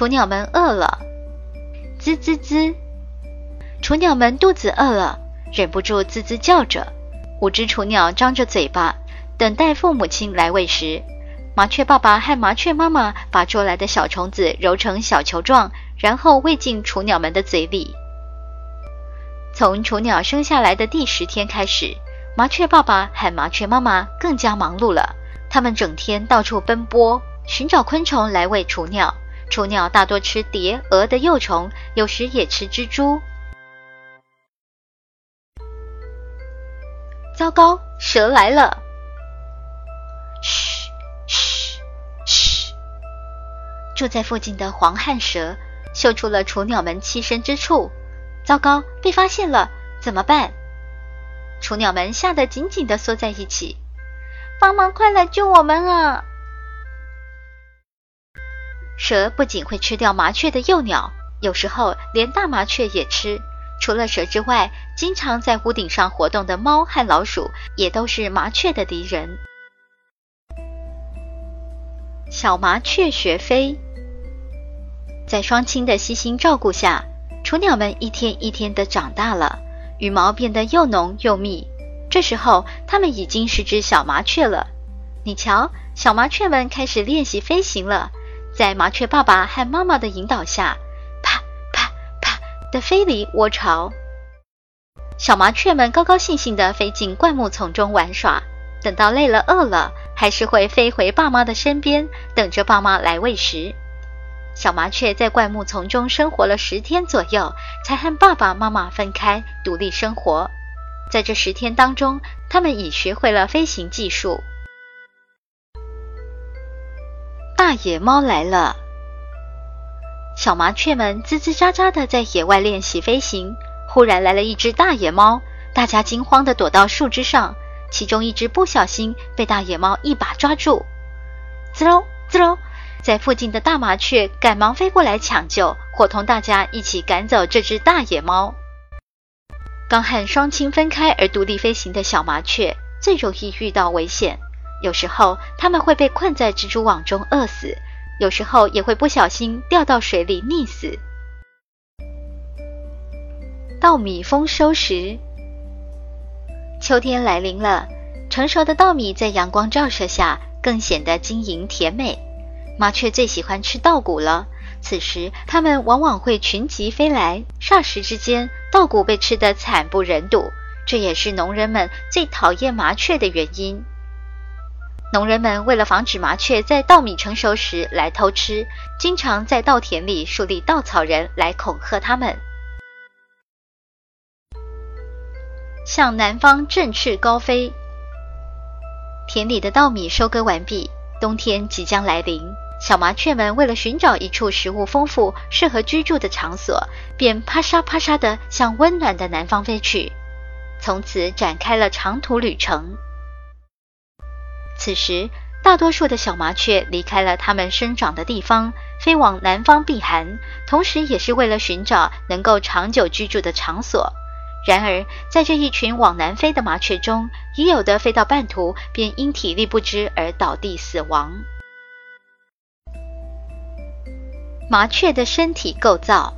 雏鸟们饿了，吱吱吱！雏鸟们肚子饿了，忍不住吱吱叫着。五只雏鸟张着嘴巴，等待父母亲来喂食。麻雀爸爸和麻雀妈妈把捉来的小虫子揉成小球状，然后喂进雏鸟们的嘴里。从雏鸟生下来的第十天开始，麻雀爸爸和麻雀妈妈更加忙碌了。他们整天到处奔波，寻找昆虫来喂雏鸟。雏鸟大多吃蝶、蛾的幼虫，有时也吃蜘蛛。糟糕，蛇来了！嘘嘘嘘！住在附近的黄汉蛇嗅出了雏鸟们栖身之处。糟糕，被发现了，怎么办？雏鸟们吓得紧紧的缩在一起。帮忙，快来救我们啊！蛇不仅会吃掉麻雀的幼鸟，有时候连大麻雀也吃。除了蛇之外，经常在屋顶上活动的猫和老鼠也都是麻雀的敌人。小麻雀学飞，在双亲的悉心照顾下，雏鸟们一天一天的长大了，羽毛变得又浓又密。这时候，它们已经是只小麻雀了。你瞧，小麻雀们开始练习飞行了。在麻雀爸爸和妈妈的引导下，啪啪啪的飞离窝巢。小麻雀们高高兴兴地飞进灌木丛中玩耍。等到累了、饿了，还是会飞回爸妈的身边，等着爸妈来喂食。小麻雀在灌木丛中生活了十天左右，才和爸爸妈妈分开，独立生活。在这十天当中，它们已学会了飞行技术。大野猫来了，小麻雀们吱吱喳喳的在野外练习飞行。忽然来了一只大野猫，大家惊慌的躲到树枝上。其中一只不小心被大野猫一把抓住，滋喽滋喽，在附近的大麻雀赶忙飞过来抢救，伙同大家一起赶走这只大野猫。刚和双亲分开而独立飞行的小麻雀最容易遇到危险。有时候他们会被困在蜘蛛网中饿死，有时候也会不小心掉到水里溺死。稻米丰收时，秋天来临了，成熟的稻米在阳光照射下更显得晶莹甜美。麻雀最喜欢吃稻谷了，此时它们往往会群集飞来，霎时之间稻谷被吃得惨不忍睹，这也是农人们最讨厌麻雀的原因。农人们为了防止麻雀在稻米成熟时来偷吃，经常在稻田里树立稻草人来恐吓它们。向南方振翅高飞。田里的稻米收割完毕，冬天即将来临。小麻雀们为了寻找一处食物丰富、适合居住的场所，便啪沙啪沙地向温暖的南方飞去，从此展开了长途旅程。此时，大多数的小麻雀离开了它们生长的地方，飞往南方避寒，同时也是为了寻找能够长久居住的场所。然而，在这一群往南飞的麻雀中，已有的飞到半途便因体力不支而倒地死亡。麻雀的身体构造：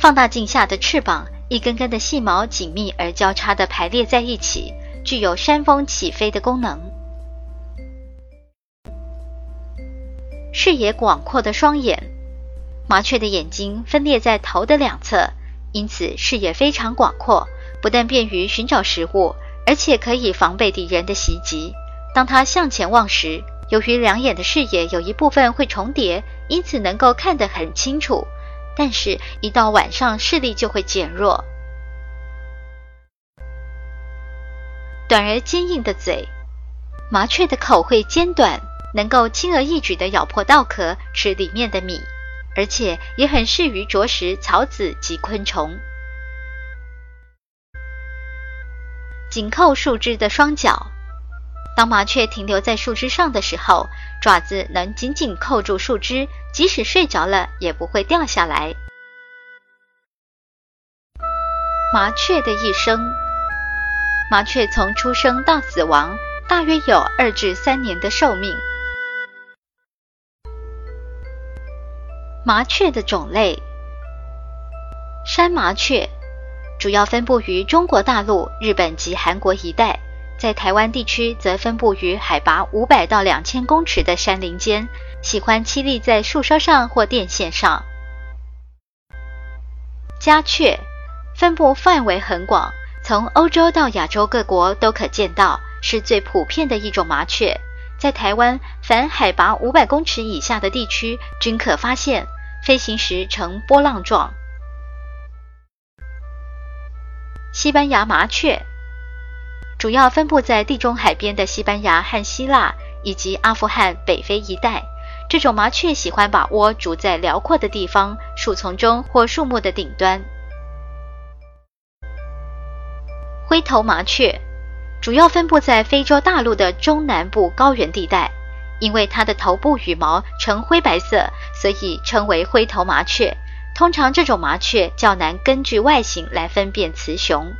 放大镜下的翅膀，一根根的细毛紧密而交叉地排列在一起。具有扇风起飞的功能，视野广阔的双眼。麻雀的眼睛分列在头的两侧，因此视野非常广阔，不但便于寻找食物，而且可以防备敌人的袭击。当它向前望时，由于两眼的视野有一部分会重叠，因此能够看得很清楚。但是，一到晚上，视力就会减弱。短而坚硬的嘴。麻雀的口会尖短，能够轻而易举地咬破稻壳吃里面的米，而且也很适于啄食草籽及昆虫。紧扣树枝的双脚，当麻雀停留在树枝上的时候，爪子能紧紧扣住树枝，即使睡着了也不会掉下来。麻雀的一生，麻雀从出生到死亡大约有二至三年的寿命。麻雀的种类，山麻雀。主要分布于中国大陆、日本及韩国一带，在台湾地区则分布于海拔五百到两千公尺的山林间，喜欢栖立在树梢上或电线上。家雀分布范围很广，从欧洲到亚洲各国都可见到，是最普遍的一种麻雀。在台湾，凡海拔五百公尺以下的地区均可发现，飞行时呈波浪状。西班牙麻雀主要分布在地中海边的西班牙和希腊以及阿富汗北非一带。这种麻雀喜欢把窝筑在辽阔的地方、树丛中或树木的顶端。灰头麻雀主要分布在非洲大陆的中南部高原地带，因为它的头部羽毛呈灰白色，所以称为灰头麻雀。通常，这种麻雀较难根据外形来分辨雌雄。